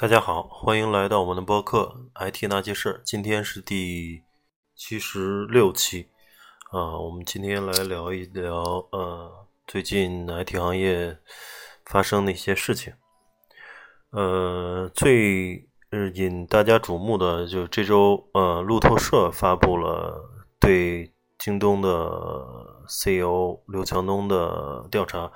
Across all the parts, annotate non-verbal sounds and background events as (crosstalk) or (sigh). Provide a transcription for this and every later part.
大家好，欢迎来到我们的播客《IT 那些事儿》。今天是第七十六期，啊，我们今天来聊一聊，呃，最近 IT 行业发生的一些事情。呃，最引大家瞩目的，就是这周，呃，路透社发布了对京东的 CEO 刘强东的调查。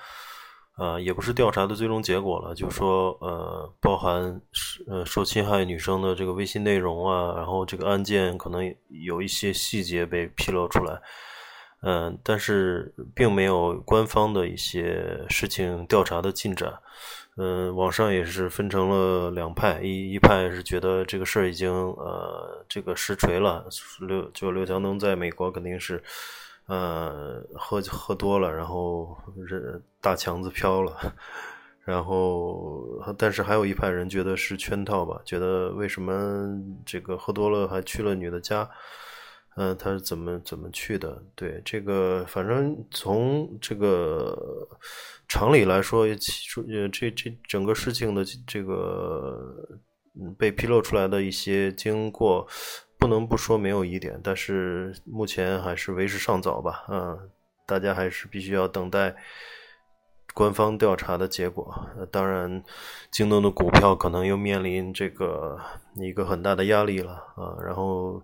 呃，也不是调查的最终结果了，就说呃，包含呃受侵害女生的这个微信内容啊，然后这个案件可能有一些细节被披露出来，嗯，但是并没有官方的一些事情调查的进展，嗯，网上也是分成了两派，一一派是觉得这个事儿已经呃这个实锤了，刘就刘强东在美国肯定是。呃，喝喝多了，然后人大强子飘了，(laughs) 然后但是还有一派人觉得是圈套吧，觉得为什么这个喝多了还去了女的家？嗯，他是怎么怎么去的？对这个，反正从这个常理来说，这这整个事情的这个被披露出来的一些经过。不能不说没有疑点，但是目前还是为时尚早吧。嗯，大家还是必须要等待官方调查的结果。当然，京东的股票可能又面临这个一个很大的压力了啊。然后，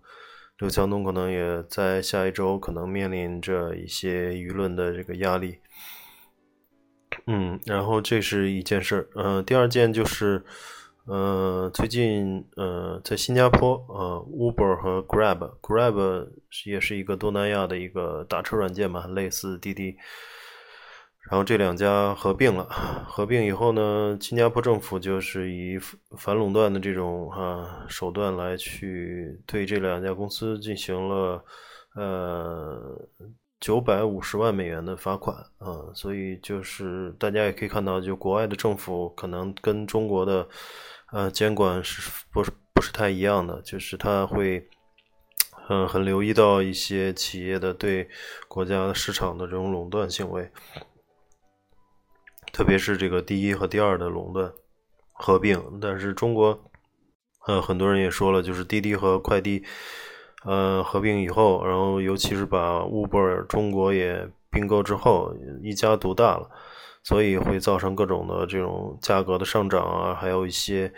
刘强东可能也在下一周可能面临着一些舆论的这个压力。嗯，然后这是一件事儿。嗯，第二件就是。呃，最近呃，在新加坡，呃，Uber 和 Grab，Grab 也是一个东南亚的一个打车软件嘛，类似滴滴。然后这两家合并了，合并以后呢，新加坡政府就是以反垄断的这种啊手段来去对这两家公司进行了呃九百五十万美元的罚款啊，所以就是大家也可以看到，就国外的政府可能跟中国的。呃，监管是不是不是太一样的？就是他会，嗯，很留意到一些企业的对国家市场的这种垄断行为，特别是这个第一和第二的垄断合并。但是中国，呃，很多人也说了，就是滴滴和快滴，呃，合并以后，然后尤其是把 Uber 中国也并购之后，一家独大了。所以会造成各种的这种价格的上涨啊，还有一些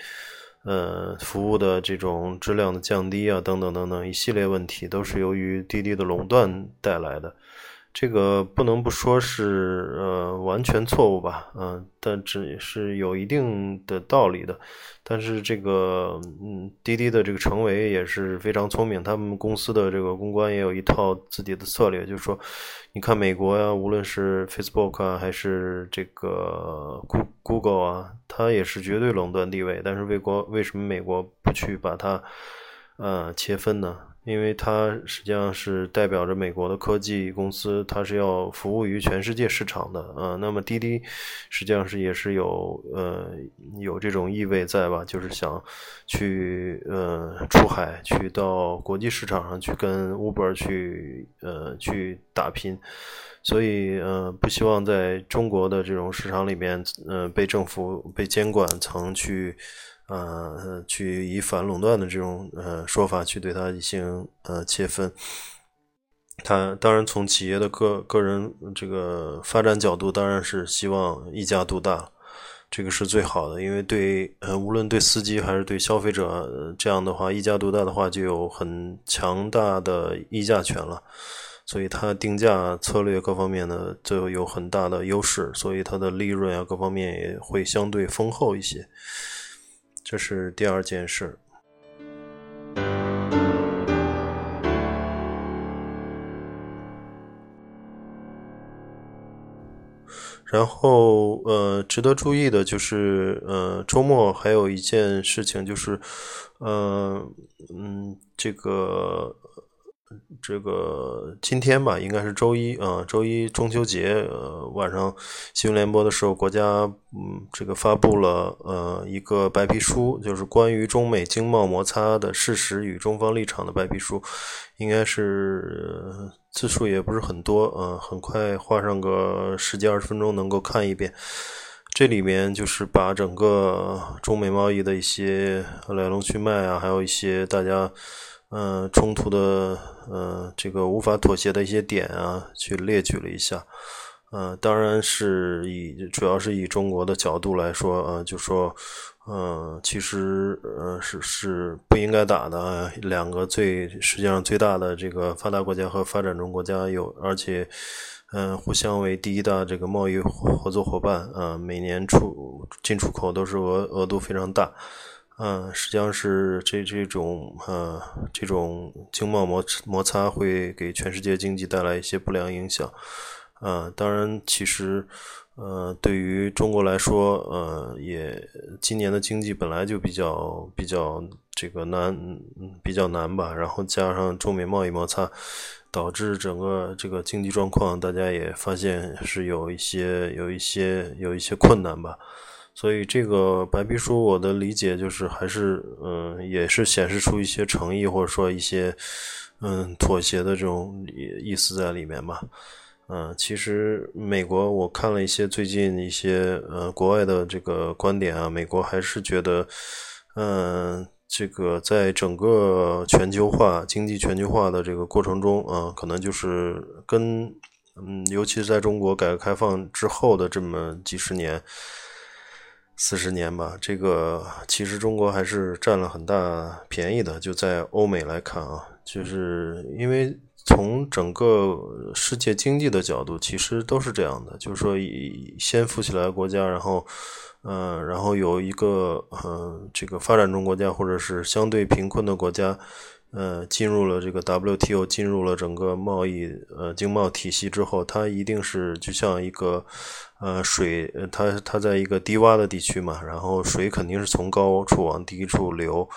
呃服务的这种质量的降低啊，等等等等一系列问题，都是由于滴滴的垄断带来的。这个不能不说是呃完全错误吧，嗯，但只是有一定的道理的。但是这个嗯滴滴的这个成为也是非常聪明，他们公司的这个公关也有一套自己的策略，就是说，你看美国呀，无论是 Facebook 啊，还是这个 Google 啊，它也是绝对垄断地位，但是为国为什么美国不去把它呃切分呢？因为它实际上是代表着美国的科技公司，它是要服务于全世界市场的啊。那么滴滴实际上是也是有呃有这种意味在吧？就是想去呃出海，去到国际市场上去跟 Uber 去呃去打拼，所以呃不希望在中国的这种市场里面呃被政府被监管层去。呃，去以反垄断的这种呃说法去对它进行呃切分，它当然从企业的个个人这个发展角度，当然是希望一家独大，这个是最好的，因为对呃无论对司机还是对消费者，这样的话一家独大的话就有很强大的议价权了，所以它定价策略各方面呢就有很大的优势，所以它的利润啊各方面也会相对丰厚一些。这是第二件事。然后呃，值得注意的就是呃，周末还有一件事情就是，呃嗯，这个。这个今天吧，应该是周一啊，周一中秋节，呃，晚上新闻联播的时候，国家嗯，这个发布了呃一个白皮书，就是关于中美经贸摩擦的事实与中方立场的白皮书，应该是字数也不是很多，呃，很快花上个十几二十分钟能够看一遍。这里面就是把整个中美贸易的一些来龙去脉啊，还有一些大家。嗯，冲突的，呃，这个无法妥协的一些点啊，去列举了一下。嗯，当然是以主要是以中国的角度来说，呃，就说，嗯，其实，呃，是是不应该打的。两个最实际上最大的这个发达国家和发展中国家有，而且，嗯，互相为第一大这个贸易合作伙伴，啊，每年出进出口都是额额度非常大。嗯，实际上是这这种呃这种经贸摩摩擦会给全世界经济带来一些不良影响。呃，当然，其实呃对于中国来说，呃也今年的经济本来就比较比较这个难，比较难吧。然后加上中美贸易摩擦，导致整个这个经济状况，大家也发现是有一些有一些有一些困难吧。所以这个白皮书，我的理解就是还是嗯，也是显示出一些诚意，或者说一些嗯妥协的这种意思在里面吧。嗯，其实美国我看了一些最近一些呃国外的这个观点啊，美国还是觉得嗯，这个在整个全球化经济全球化的这个过程中啊，可能就是跟嗯，尤其是在中国改革开放之后的这么几十年。四十年吧，这个其实中国还是占了很大便宜的。就在欧美来看啊，就是因为从整个世界经济的角度，其实都是这样的，就是说以先富起来国家，然后，嗯，然后有一个嗯，这个发展中国家或者是相对贫困的国家。呃，进入了这个 WTO，进入了整个贸易呃经贸体系之后，它一定是就像一个呃水，它它在一个低洼的地区嘛，然后水肯定是从高处往低处流，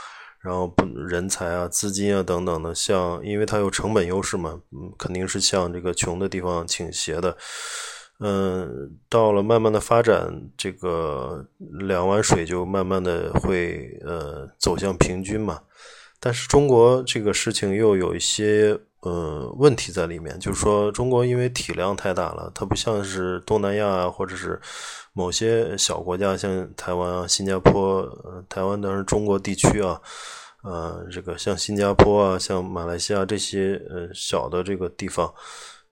然后不人才啊、资金啊等等的，像因为它有成本优势嘛，嗯，肯定是向这个穷的地方倾斜的。嗯，到了慢慢的发展，这个两碗水就慢慢的会呃走向平均嘛。但是中国这个事情又有一些呃问题在里面，就是说中国因为体量太大了，它不像是东南亚啊，或者是某些小国家，像台湾啊、新加坡，呃台湾当然中国地区啊，呃，这个像新加坡啊、像马来西亚这些呃小的这个地方，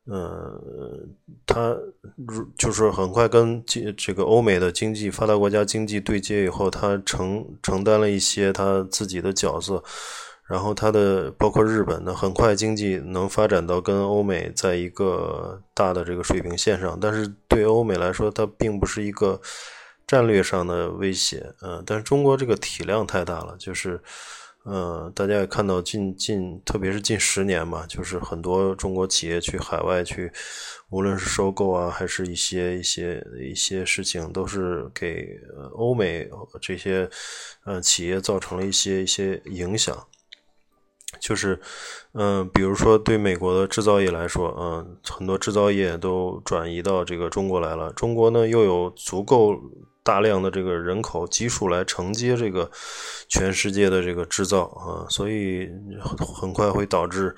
呃，它就是很快跟这个欧美的经济发达国家经济对接以后，它承承担了一些它自己的角色。然后它的包括日本呢，很快经济能发展到跟欧美在一个大的这个水平线上，但是对欧美来说，它并不是一个战略上的威胁，嗯，但是中国这个体量太大了，就是，呃，大家也看到近近，特别是近十年嘛，就是很多中国企业去海外去，无论是收购啊，还是一些一些一些事情，都是给欧美这些呃企业造成了一些一些影响。就是，嗯，比如说对美国的制造业来说，嗯，很多制造业都转移到这个中国来了。中国呢又有足够大量的这个人口基数来承接这个全世界的这个制造啊，所以很快会导致，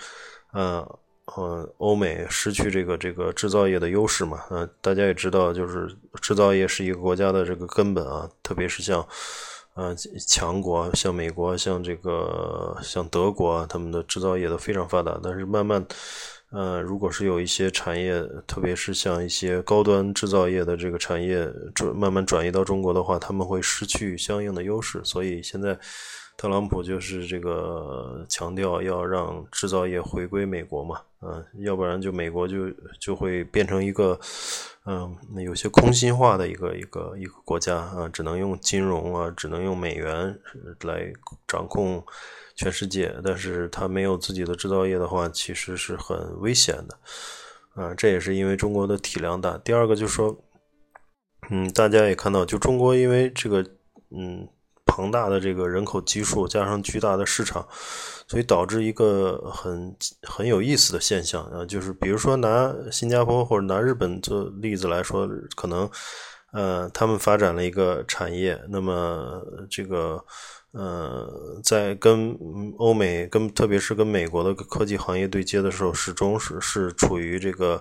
呃，呃，欧美失去这个这个制造业的优势嘛。嗯，大家也知道，就是制造业是一个国家的这个根本啊，特别是像。呃，强国像美国，像这个像德国，他们的制造业都非常发达。但是慢慢，呃，如果是有一些产业，特别是像一些高端制造业的这个产业转慢慢转移到中国的话，他们会失去相应的优势。所以现在。特朗普就是这个强调要让制造业回归美国嘛，嗯，要不然就美国就就会变成一个，嗯，有些空心化的一个一个一个国家啊，只能用金融啊，只能用美元来掌控全世界，但是他没有自己的制造业的话，其实是很危险的，啊，这也是因为中国的体量大。第二个就是说。嗯，大家也看到，就中国因为这个嗯庞大的这个人口基数，加上巨大的市场，所以导致一个很很有意思的现象啊，就是比如说拿新加坡或者拿日本做例子来说，可能呃他们发展了一个产业，那么这个。呃，在跟欧美、跟特别是跟美国的科技行业对接的时候，始终是是处于这个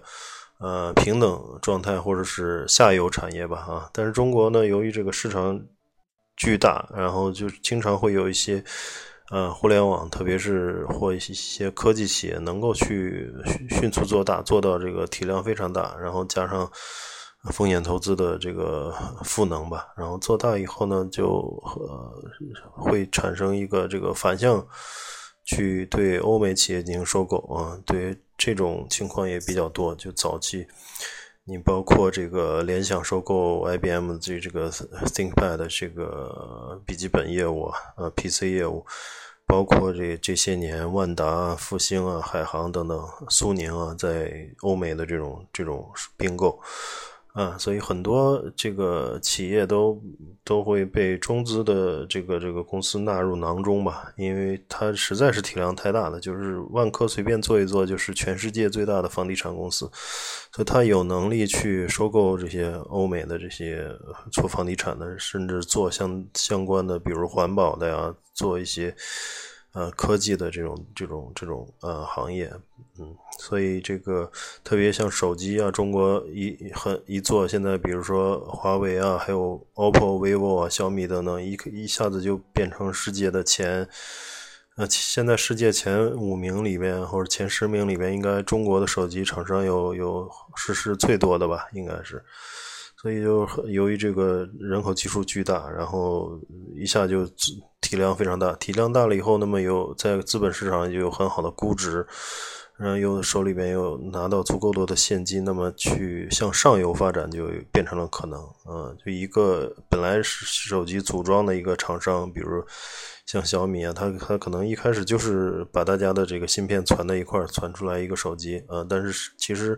呃平等状态，或者是下游产业吧，啊。但是中国呢，由于这个市场巨大，然后就经常会有一些呃互联网，特别是或一些科技企业能够去迅速做大，做到这个体量非常大，然后加上。风险投资的这个赋能吧，然后做大以后呢，就呃会产生一个这个反向去对欧美企业进行收购啊，对这种情况也比较多。就早期，你包括这个联想收购 IBM 这这个 ThinkPad 这个笔记本业务呃 PC 业务，包括这这些年万达、复兴啊、海航等等、苏宁啊在欧美的这种这种并购。啊，所以很多这个企业都都会被中资的这个这个公司纳入囊中吧，因为它实在是体量太大了，就是万科随便做一做就是全世界最大的房地产公司，所以它有能力去收购这些欧美的这些做房地产的，甚至做相相关的，比如环保的呀，做一些。呃，科技的这种、这种、这种呃行业，嗯，所以这个特别像手机啊，中国一很一做，现在比如说华为啊，还有 OPPO、vivo 啊、小米等等，一一下子就变成世界的前，呃，现在世界前五名里面或者前十名里面，应该中国的手机厂商有有是是最多的吧，应该是。所以就由于这个人口基数巨大，然后一下就体量非常大，体量大了以后，那么有在资本市场就有很好的估值，然后又手里边又拿到足够多的现金，那么去向上游发展就变成了可能。嗯，就一个本来是手机组装的一个厂商，比如像小米啊，它它可能一开始就是把大家的这个芯片攒在一块儿，攒出来一个手机啊，但是其实，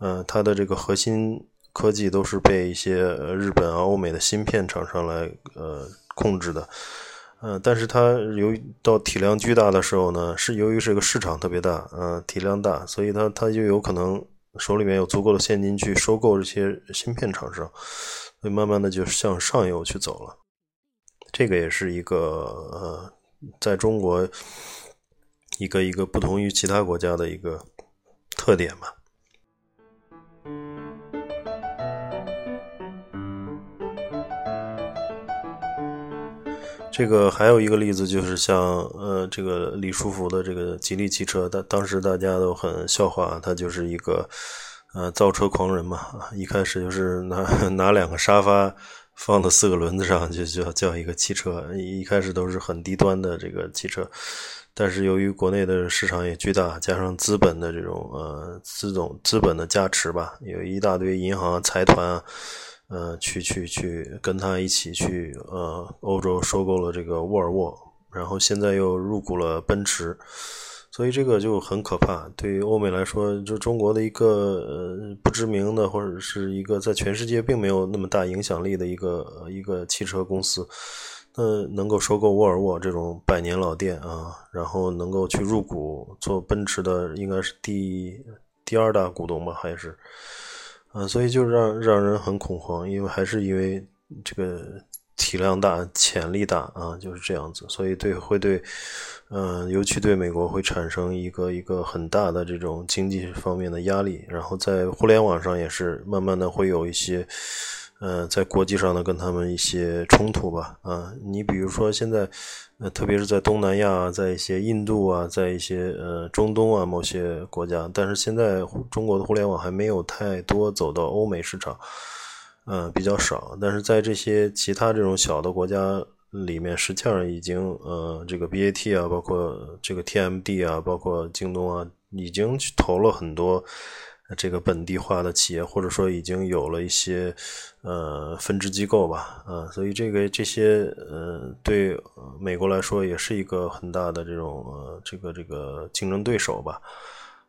嗯，它的这个核心。科技都是被一些日本啊、欧美的芯片厂商来呃控制的，嗯，但是它由于到体量巨大的时候呢，是由于这个市场特别大，嗯，体量大，所以它它就有可能手里面有足够的现金去收购这些芯片厂商，所以慢慢的就向上游去走了。这个也是一个呃，在中国一个一个不同于其他国家的一个特点吧。这个还有一个例子，就是像呃，这个李书福的这个吉利汽车，当当时大家都很笑话，他就是一个呃造车狂人嘛。一开始就是拿 (laughs) 拿两个沙发放到四个轮子上，就叫叫一个汽车。一开始都是很低端的这个汽车，但是由于国内的市场也巨大，加上资本的这种呃资种资本的加持吧，有一大堆银行财团啊。呃，去去去跟他一起去呃，欧洲收购了这个沃尔沃，然后现在又入股了奔驰，所以这个就很可怕。对于欧美来说，就中国的一个呃不知名的或者是一个在全世界并没有那么大影响力的一个一个汽车公司，那能够收购沃尔沃这种百年老店啊，然后能够去入股做奔驰的，应该是第第二大股东吧，还是？啊，所以就让让人很恐慌，因为还是因为这个体量大、潜力大啊，就是这样子。所以对会对，嗯，尤其对美国会产生一个一个很大的这种经济方面的压力。然后在互联网上也是慢慢的会有一些，呃，在国际上呢跟他们一些冲突吧。啊，你比如说现在。呃，特别是在东南亚，在一些印度啊，在一些呃中东啊某些国家，但是现在中国的互联网还没有太多走到欧美市场，嗯，比较少。但是在这些其他这种小的国家里面，实际上已经呃，这个 BAT 啊，包括这个 TMD 啊，包括京东啊，已经去投了很多。这个本地化的企业，或者说已经有了一些呃分支机构吧，啊，所以这个这些呃对美国来说也是一个很大的这种呃这个这个竞争对手吧，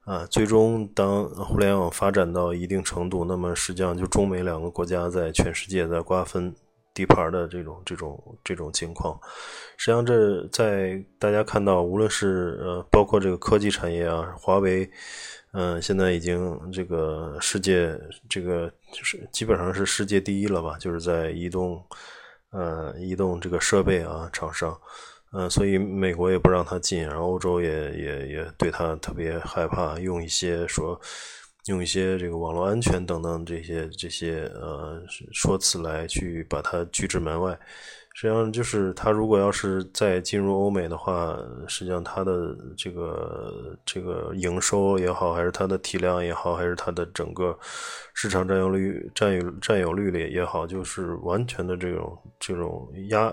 啊，最终当互联网发展到一定程度，那么实际上就中美两个国家在全世界在瓜分地盘的这种这种这种情况。实际上，这在大家看到，无论是呃，包括这个科技产业啊，华为，嗯，现在已经这个世界这个就是基本上是世界第一了吧，就是在移动，呃，移动这个设备啊，厂商。嗯，所以美国也不让他进，然后欧洲也也也对他特别害怕，用一些说，用一些这个网络安全等等这些这些呃说辞来去把它拒之门外。实际上，就是他如果要是再进入欧美的话，实际上他的这个这个营收也好，还是他的体量也好，还是他的整个市场占有率占有占有率里也好，就是完全的这种这种压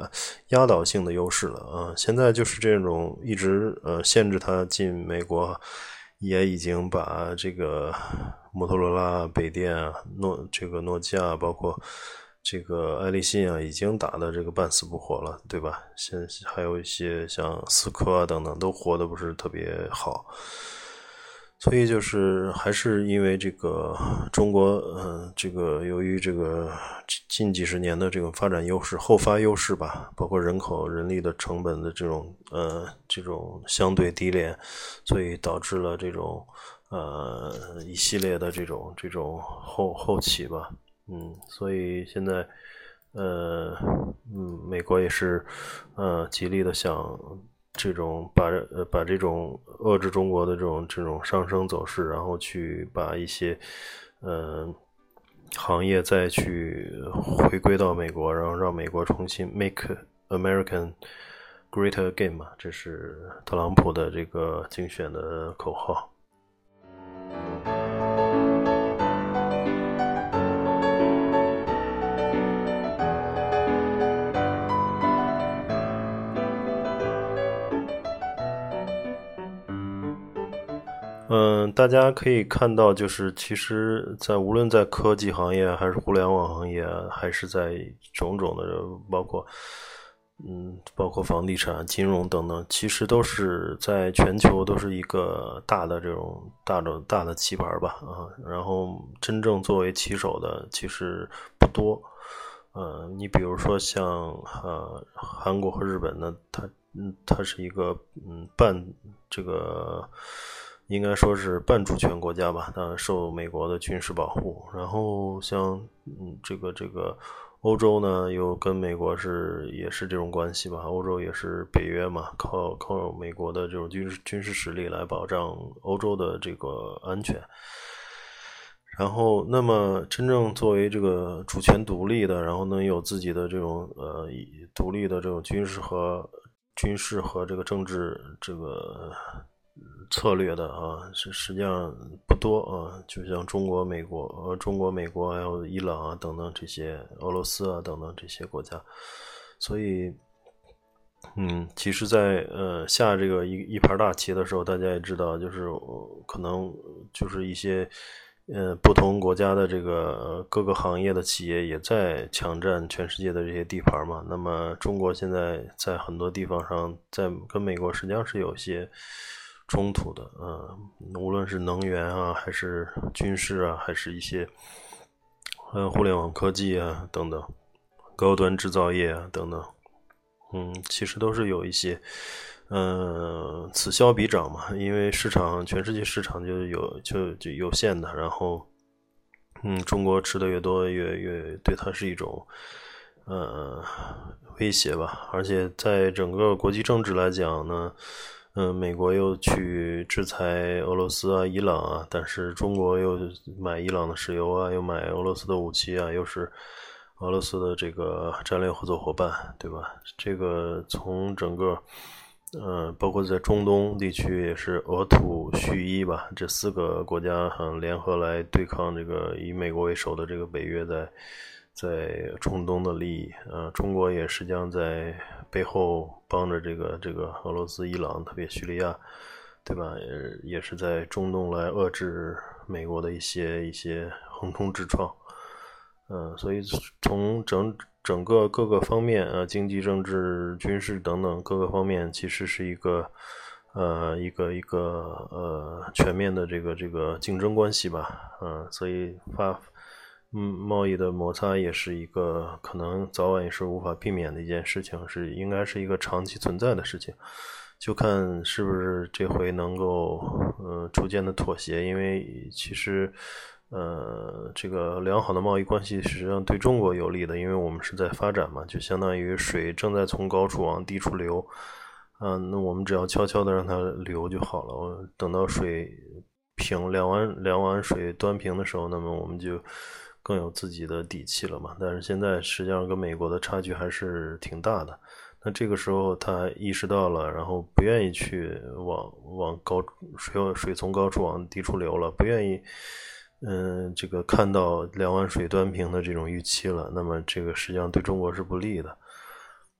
压倒性的优势了啊！现在就是这种一直呃限制他进美国，也已经把这个摩托罗拉、北电啊、诺这个诺基亚包括。这个爱立信啊，已经打的这个半死不活了，对吧？现还有一些像思科啊等等，都活的不是特别好。所以就是还是因为这个中国，嗯，这个由于这个近几十年的这种发展优势、后发优势吧，包括人口、人力的成本的这种呃这种相对低廉，所以导致了这种呃一系列的这种这种后后起吧。嗯，所以现在，呃，嗯，美国也是，呃，极力的想这种把呃把这种遏制中国的这种这种上升走势，然后去把一些，嗯，行业再去回归到美国，然后让美国重新 make American great again 嘛，这是特朗普的这个竞选的口号。大家可以看到，就是其实，在无论在科技行业，还是互联网行业，还是在种种的，包括嗯，包括房地产、金融等等，其实都是在全球都是一个大的这种大的大的棋盘吧啊。然后真正作为棋手的其实不多。呃，你比如说像呃韩国和日本呢，它嗯它是一个嗯半这个。应该说是半主权国家吧，它受美国的军事保护。然后像嗯，这个这个欧洲呢，又跟美国是也是这种关系吧。欧洲也是北约嘛，靠靠美国的这种军事军事实力来保障欧洲的这个安全。然后，那么真正作为这个主权独立的，然后能有自己的这种呃独立的这种军事和军事和这个政治这个。策略的啊，是实际上不多啊，就像中国、美国呃，中国、美国还有伊朗啊等等这些，俄罗斯啊等等这些国家，所以，嗯，其实，在呃下这个一一盘大棋的时候，大家也知道，就是可能就是一些呃不同国家的这个各个行业的企业也在抢占全世界的这些地盘嘛。那么，中国现在在很多地方上，在跟美国实际上是有些。冲突的，嗯，无论是能源啊，还是军事啊，还是一些，呃，互联网科技啊等等，高端制造业啊等等，嗯，其实都是有一些，嗯，此消彼长嘛，因为市场，全世界市场就有就就有限的，然后，嗯，中国吃的越多，越越对它是一种，呃，威胁吧，而且在整个国际政治来讲呢。嗯，美国又去制裁俄罗斯啊、伊朗啊，但是中国又买伊朗的石油啊，又买俄罗斯的武器啊，又是俄罗斯的这个战略合作伙伴，对吧？这个从整个，嗯，包括在中东地区也是俄土叙伊吧，这四个国家联合来对抗这个以美国为首的这个北约在在中东的利益，呃，中国也实际上在。背后帮着这个这个俄罗斯、伊朗，特别叙利亚，对吧？也也是在中东来遏制美国的一些一些横冲直撞。嗯，所以从整整个各个方面啊，经济、政治、军事等等各个方面，其实是一个呃一个一个呃全面的这个这个竞争关系吧，嗯，所以发嗯贸易的摩擦也是一个可能早晚也是无法避免的一件事情，是应该是一个长期存在的事情。就看是不是这回能够，呃，逐渐的妥协，因为其实，呃，这个良好的贸易关系实际上对中国有利的，因为我们是在发展嘛，就相当于水正在从高处往低处流，嗯，那我们只要悄悄的让它流就好了。等到水平两碗两碗水端平的时候，那么我们就更有自己的底气了嘛。但是现在实际上跟美国的差距还是挺大的。那这个时候他意识到了，然后不愿意去往往高水水从高处往低处流了，不愿意，嗯，这个看到两碗水端平的这种预期了。那么这个实际上对中国是不利的，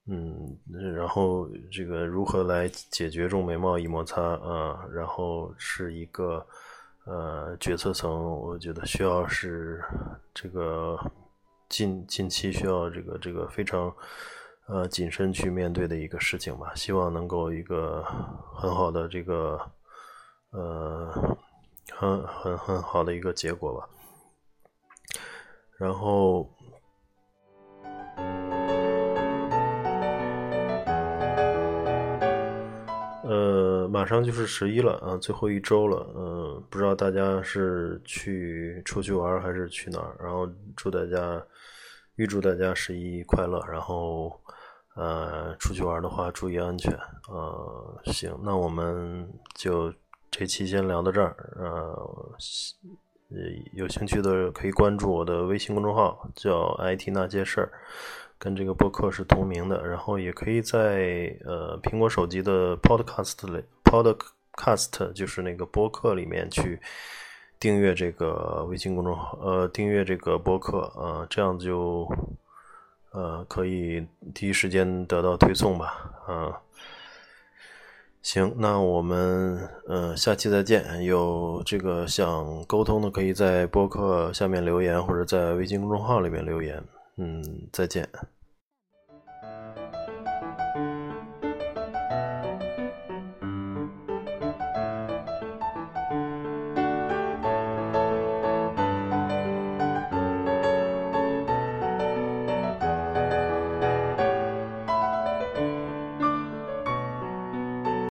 嗯，然后这个如何来解决中美贸易摩擦啊？然后是一个呃决策层，我觉得需要是这个近近期需要这个这个非常。呃，谨慎去面对的一个事情吧，希望能够一个很好的这个，呃，很很很好的一个结果吧。然后，呃，马上就是十一了啊，最后一周了，嗯，不知道大家是去出去玩还是去哪儿？然后祝大家，预祝大家十一快乐，然后。呃，出去玩的话注意安全。呃，行，那我们就这期先聊到这儿。呃，有兴趣的可以关注我的微信公众号，叫 “IT 那些事儿”，跟这个播客是同名的。然后也可以在呃苹果手机的 Podcast 里，Podcast 就是那个播客里面去订阅这个微信公众号，呃，订阅这个播客，呃，这样就。呃，可以第一时间得到推送吧，嗯，行，那我们呃下期再见。有这个想沟通的，可以在播客下面留言，或者在微信公众号里面留言。嗯，再见。